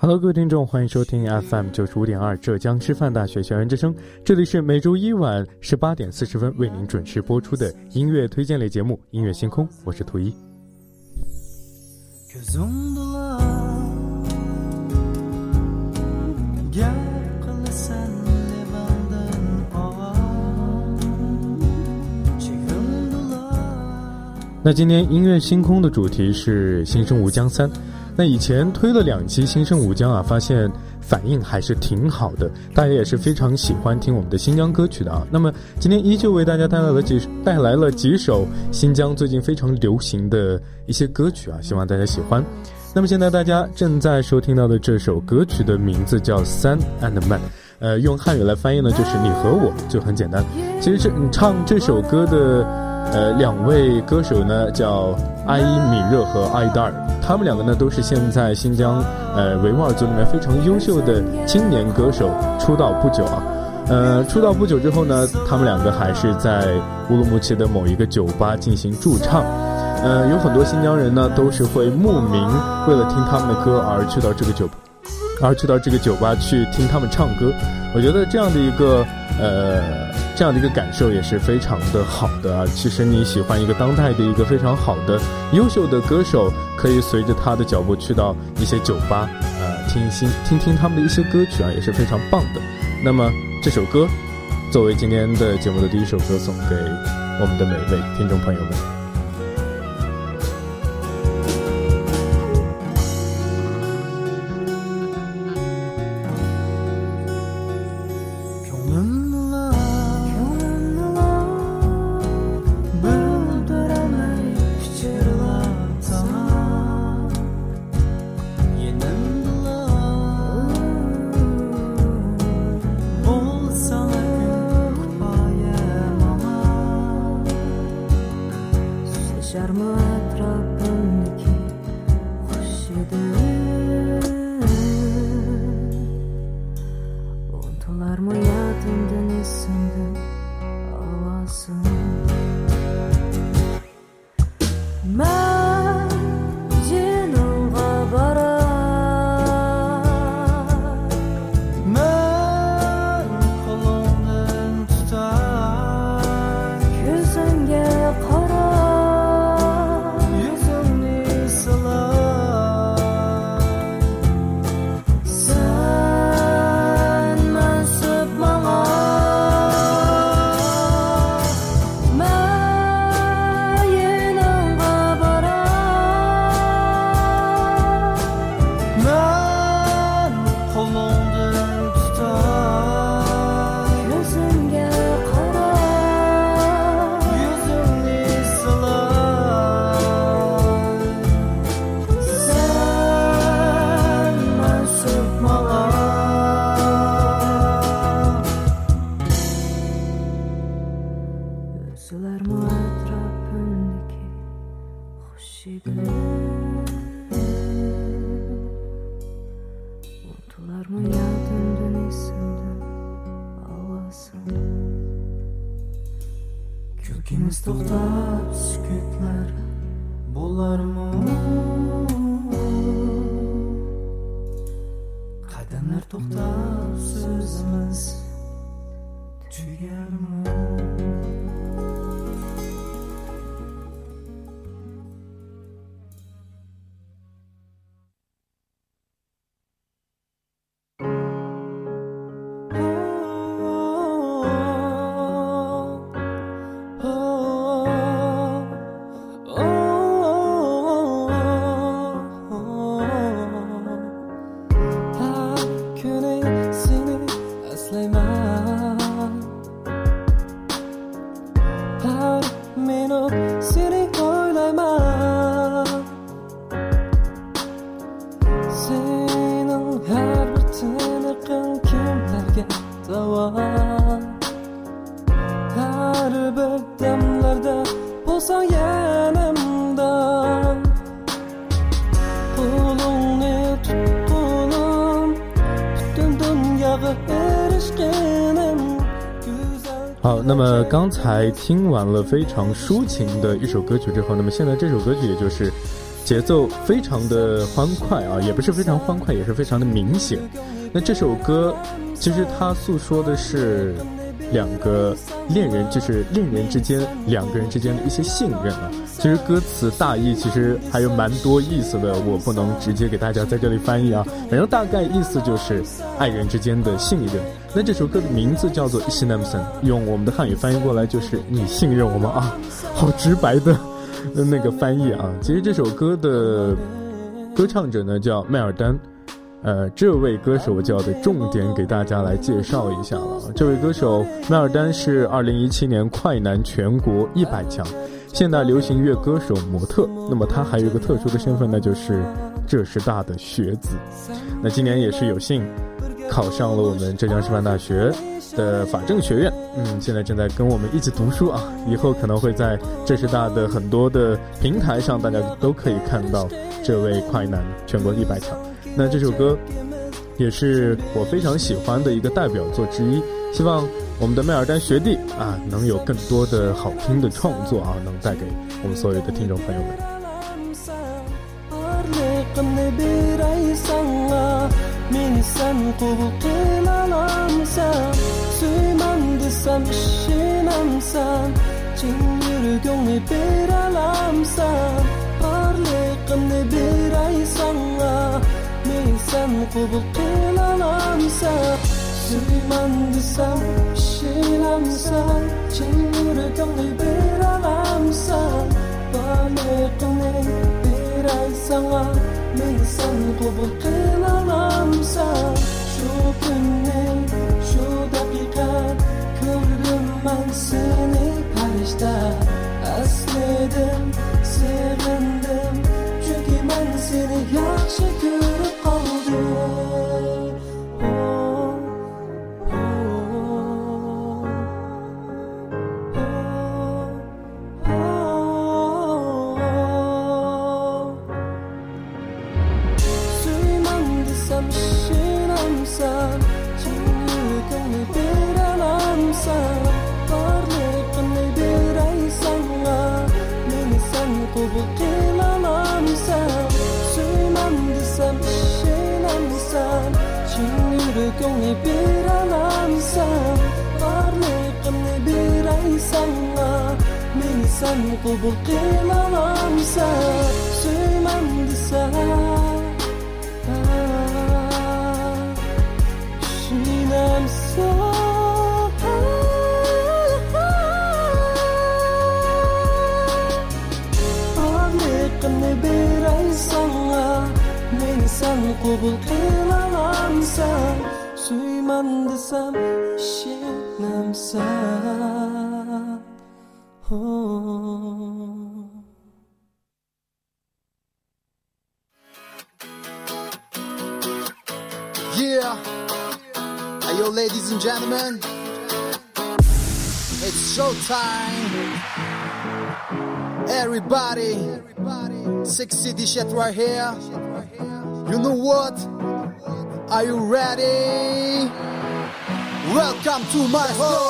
Hello，各位听众，欢迎收听 FM 九十五点二浙江师范大学校园之声。这里是每周一晚十八点四十分为您准时播出的音乐推荐类节目《音乐星空》，我是图一。那今天音乐星空的主题是《新生无疆三》。那以前推了两期《新生无疆》啊，发现反应还是挺好的，大家也是非常喜欢听我们的新疆歌曲的啊。那么今天依旧为大家带来了几带来了几首新疆最近非常流行的一些歌曲啊，希望大家喜欢。那么现在大家正在收听到的这首歌曲的名字叫《三 and Man》，呃，用汉语来翻译呢，就是你和我就很简单。其实是你唱这首歌的。呃，两位歌手呢，叫阿依米热和阿依达尔，他们两个呢都是现在新疆呃维吾尔族里面非常优秀的青年歌手，出道不久啊。呃，出道不久之后呢，他们两个还是在乌鲁木齐的某一个酒吧进行驻唱。呃，有很多新疆人呢都是会慕名为了听他们的歌而去到这个酒，而去到这个酒吧去听他们唱歌。我觉得这样的一个呃。这样的一个感受也是非常的好的啊！其实你喜欢一个当代的一个非常好的、优秀的歌手，可以随着他的脚步去到一些酒吧，呃，听一听听他们的一些歌曲啊，也是非常棒的。那么这首歌，作为今天的节目的第一首歌，送给我们的每一位听众朋友们。charmante. yolsuzumuz tükenmez 好，那么刚才听完了非常抒情的一首歌曲之后，那么现在这首歌曲也就是节奏非常的欢快啊，也不是非常欢快，也是非常的明显。那这首歌其实它诉说的是。两个恋人就是恋人之间两个人之间的一些信任啊。其实歌词大意其实还有蛮多意思的，我不能直接给大家在这里翻译啊。反正大概意思就是爱人之间的信任。那这首歌的名字叫做《信任》，用我们的汉语翻译过来就是“你信任我吗？”啊，好直白的那个翻译啊。其实这首歌的歌唱者呢叫麦尔丹。呃，这位歌手我就要得重点给大家来介绍一下了。这位歌手麦尔丹是二零一七年快男全国一百强现代流行乐歌手模特。那么他还有一个特殊的身份那，就是浙师大的学子。那今年也是有幸考上了我们浙江师范大学的法政学院。嗯，现在正在跟我们一起读书啊，以后可能会在浙师大的很多的平台上，大家都可以看到这位快男全国一百强。那这首歌也是我非常喜欢的一个代表作之一，希望我们的麦尔丹学弟啊能有更多的好听的创作啊，能带给我们所有的听众朋友们。desem qubultin alamsa suyman desam shilamsa chin yuragimni beralamsa baliqni beray sanga men sen qubul qil alamsa shu kunni shu daqiqa ko'rdim man seni farishta asledim sevindim. Çünkü ben seni yaxshi ko'rdim hakkını bir ay sana Ne insan kubul kılalamsa Suyman desem şinemse Oh. Yeah. Ayo, ladies and gentlemen, it's showtime. Everybody, sexy City shit right here. You know what? Are you ready? Welcome to my home.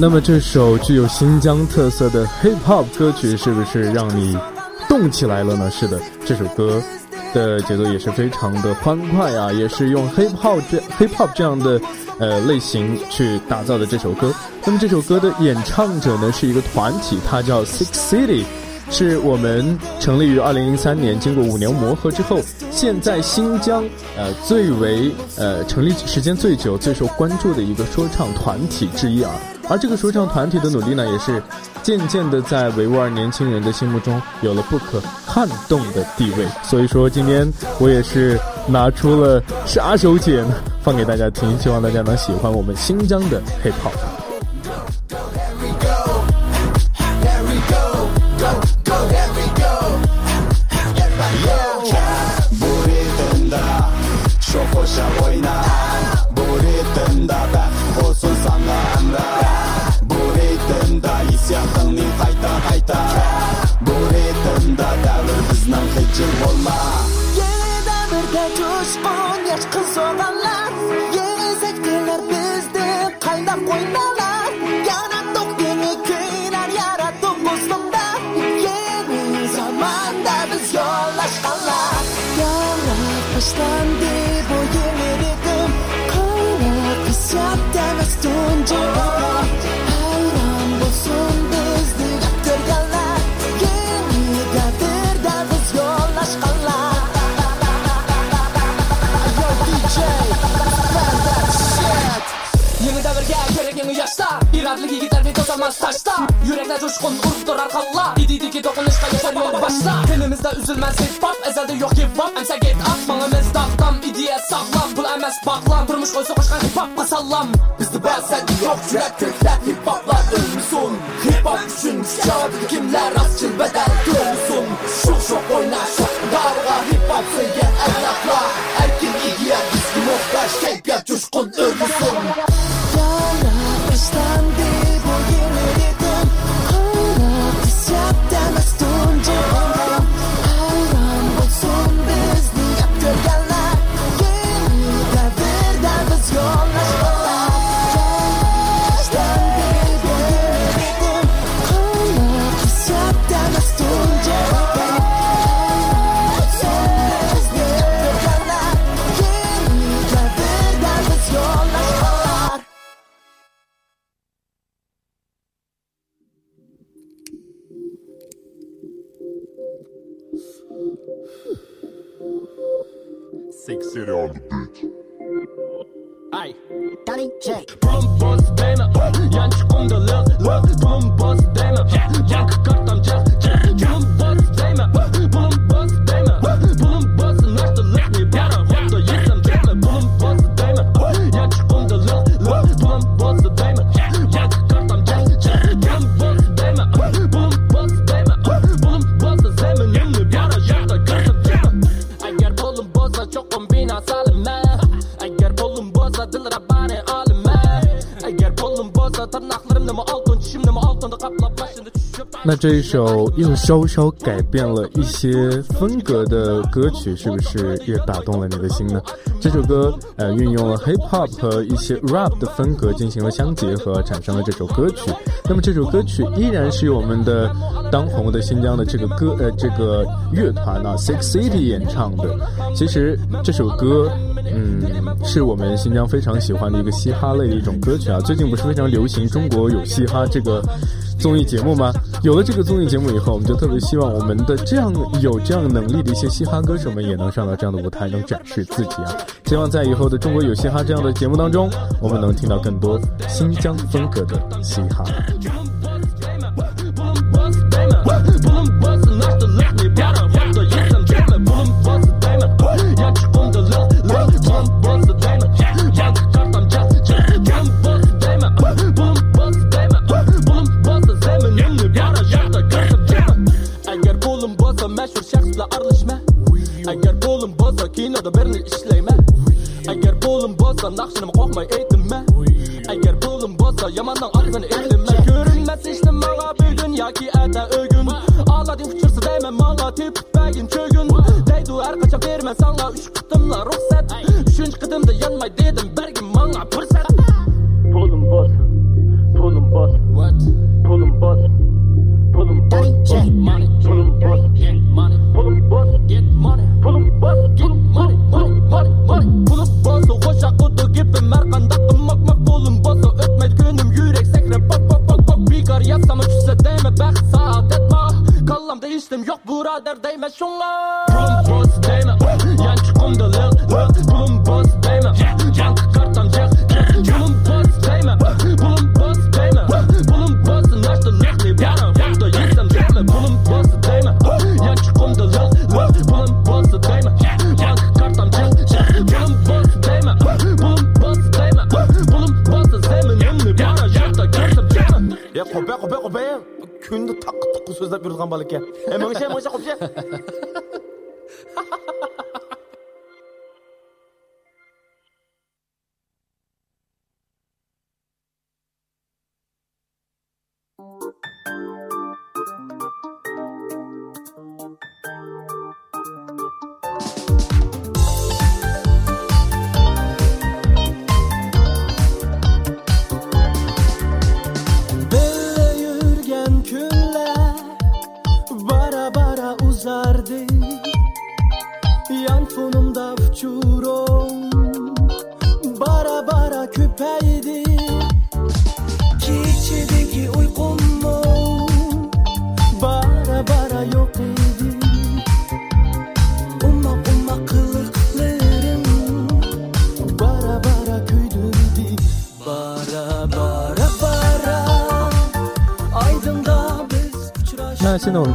那么这首具有新疆特色的 hip hop 歌曲是不是让你动起来了呢？是的，这首歌的节奏也是非常的欢快啊，也是用 hip hop 这 hip hop 这样的呃类型去打造的这首歌。那么这首歌的演唱者呢是一个团体，它叫 Six City。是我们成立于二零零三年，经过五年磨合之后，现在新疆呃最为呃成立时间最久、最受关注的一个说唱团体之一啊。而这个说唱团体的努力呢，也是渐渐的在维吾尔年轻人的心目中有了不可撼动的地位。所以说，今天我也是拿出了杀手锏放给大家听，希望大家能喜欢我们新疆的 Hip Hop Yabancı olma Yeniden birga coşqun yashqin sovg'anlar yezak dilar bizda qaynab qo'ynalar yaratdik yeni kuylar yaratdik muslimda yeni zamonda biz yo'llashqanlar yollar boshlandi bu yeni ritim qaynab qisyapti biz tunji adlı yigitler bir tozalmaz taşta Yürekler coşkun urf durar kalla. İdiydi ki dokunuşta yeter yol başta Dilimizde üzülmez hip hop ezelde yok hip hop Emse git at malımız dağdan idiye sağlam Pul emez bağlam durmuş koysa koşkan hip hop'a sallam. Bizde bazen yok yürek kökler hip hoplar ölmüşsün Hip hop üçün kağıdı kimler asçıl bedel görmüşsün Şok şok oyna şok darga hip hop sevgen evlatlar. Erkin igiye biz muhtaç keyfiyat coşkun ölmüşsün Yeah. Six city on the beach. Danny J. Bunun boz dana, yançık onda lıl lıl. Bunun boz. 那这一首又稍稍改变了一些风格的歌曲，是不是也打动了你的心呢？这首歌呃运用了 hip hop 和一些 rap 的风格进行了相结合，产生了这首歌曲。那么这首歌曲依然是由我们的当红的新疆的这个歌呃这个乐团啊 Six City 演唱的。其实这首歌嗯是我们新疆非常喜欢的一个嘻哈类的一种歌曲啊。最近不是非常流行中国有嘻哈这个。综艺节目吗？有了这个综艺节目以后，我们就特别希望我们的这样有这样能力的一些嘻哈歌手们也能上到这样的舞台，能展示自己啊！希望在以后的《中国有嘻哈》这样的节目当中，我们能听到更多新疆风格的嘻哈。sistem yok burader değmez ona. тоқтап бұйырылған бала екен. Ә, мыңша мұңша, құпша.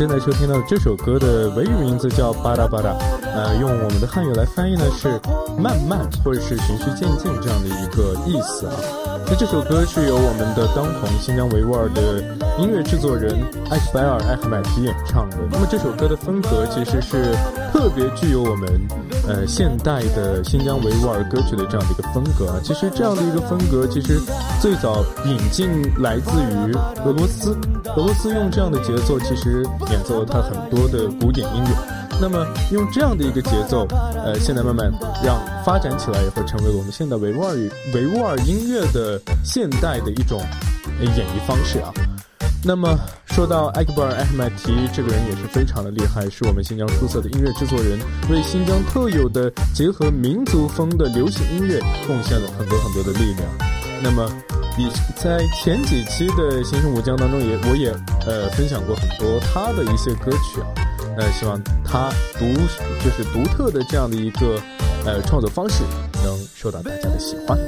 正在收听到这首歌的维语名字叫巴拉巴拉，呃，用我们的汉语来翻译呢是慢慢或者是循序渐进这样的一个意思啊。那这首歌是由我们的当红新疆维吾尔的音乐制作人艾克白尔·艾克买提演唱的。那么这首歌的风格其实是特别具有我们呃现代的新疆维吾尔歌曲的这样的一个风格啊。其实这样的一个风格其实最早引进来自于俄罗斯，俄罗斯用这样的节奏其实演奏了它很多的古典音乐。那么用这样的一个节奏，呃，现在慢慢让发展起来也会，成为我们现代维吾尔语维吾尔音乐的现代的一种演绎方式啊。那么说到艾克布尔·艾克迈提这个人也是非常的厉害，是我们新疆出色的音乐制作人，为新疆特有的结合民族风的流行音乐贡献了很多很多的力量。那么，以在前几期的《新生武将》当中也我也呃分享过很多他的一些歌曲啊，呃，希望他独就是独特的这样的一个呃创作方式能受到大家的喜欢。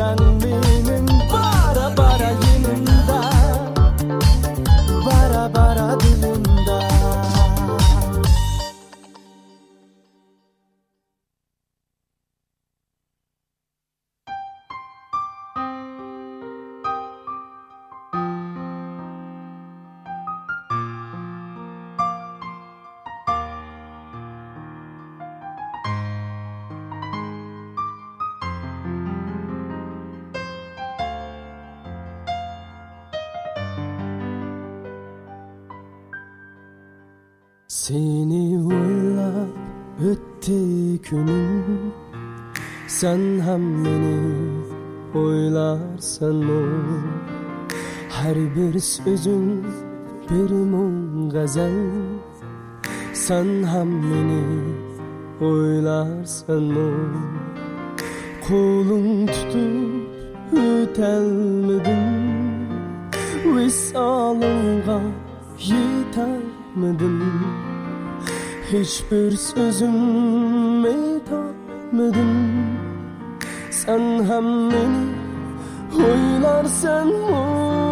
and Her bir sözün bir mum gazel Sen hem beni oylarsanmı Kolum tutup ötelmedim Visalınga yetermedim Hiçbir sözüm etmedim Sen hem beni oylarsan mı?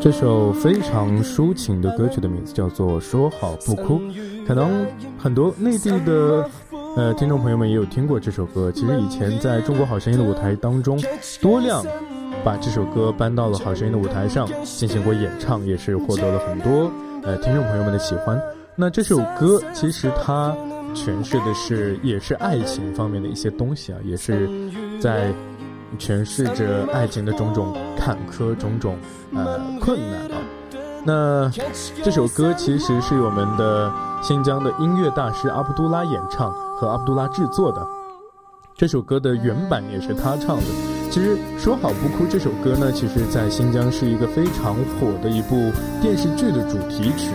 这首非常抒情的歌曲的名字叫做《说好不哭》，可能很多内地的呃听众朋友们也有听过这首歌。其实以前在中国好声音的舞台当中，多亮把这首歌搬到了好声音的舞台上进行过演唱，也是获得了很多呃听众朋友们的喜欢。那这首歌其实它诠释的是也是爱情方面的一些东西啊，也是在诠释着爱情的种种坎坷、种种呃困难啊。那这首歌其实是我们的新疆的音乐大师阿卜杜拉演唱和阿卜杜拉制作的。这首歌的原版也是他唱的。其实《说好不哭》这首歌呢，其实在新疆是一个非常火的一部电视剧的主题曲。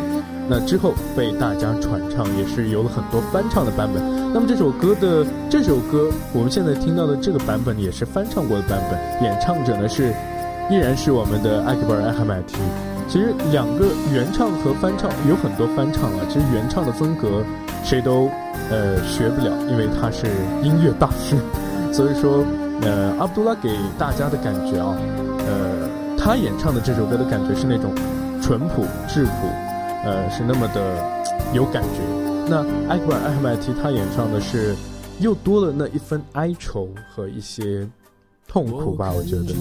那之后被大家传唱，也是有了很多翻唱的版本。那么这首歌的这首歌，我们现在听到的这个版本也是翻唱过的版本，演唱者呢是依然是我们的艾克伯尔·艾哈迈提。其实两个原唱和翻唱有很多翻唱啊，其实原唱的风格谁都呃学不了，因为他是音乐大师。所以说，呃，阿卜杜拉给大家的感觉啊，呃，他演唱的这首歌的感觉是那种淳朴质朴，呃，是那么的有感觉。那艾克尔艾哈迈提他演唱的是又多了那一分哀愁和一些痛苦吧，我觉得。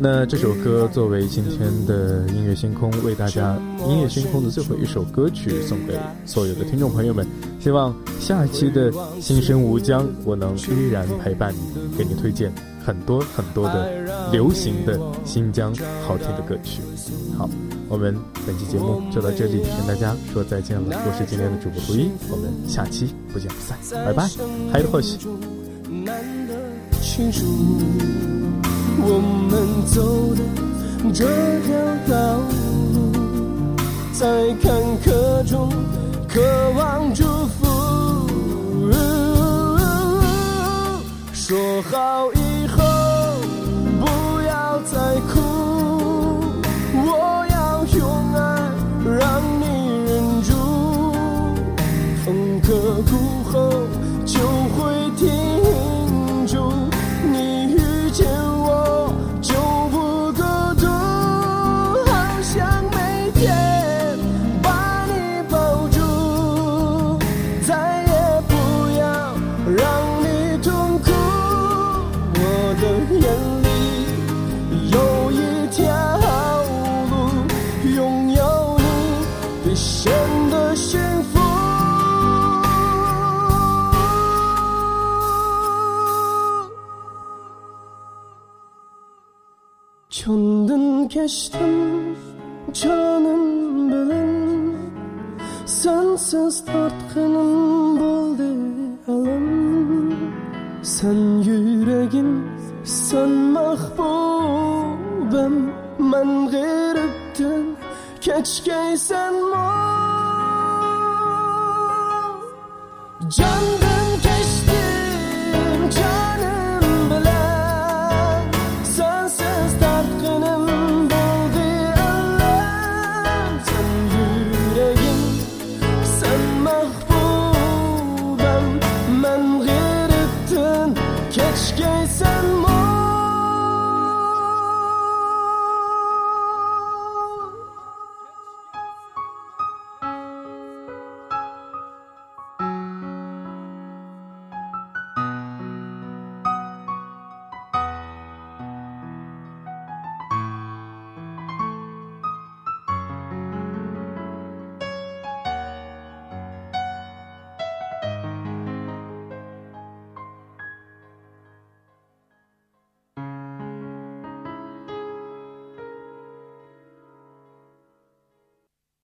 那这首歌作为今天的音乐星空为大家音乐星空的最后一首歌曲，送给所有的听众朋友们。希望下一期的新生无疆，我能依然陪伴你，给你推荐很多很多的流行的新疆好听的歌曲。好，我们本期节目就到这里，跟大家说再见了。我是今天的主播图一，我们下期不见不散，拜拜。还有或许。我们走的这条道路，在坎坷中渴望祝福。说好以 geçtim canım bilen Sensiz tartqıным boldı alım. Sen yüreğim, sen mahbubem Men geripten keçkeysen mo Can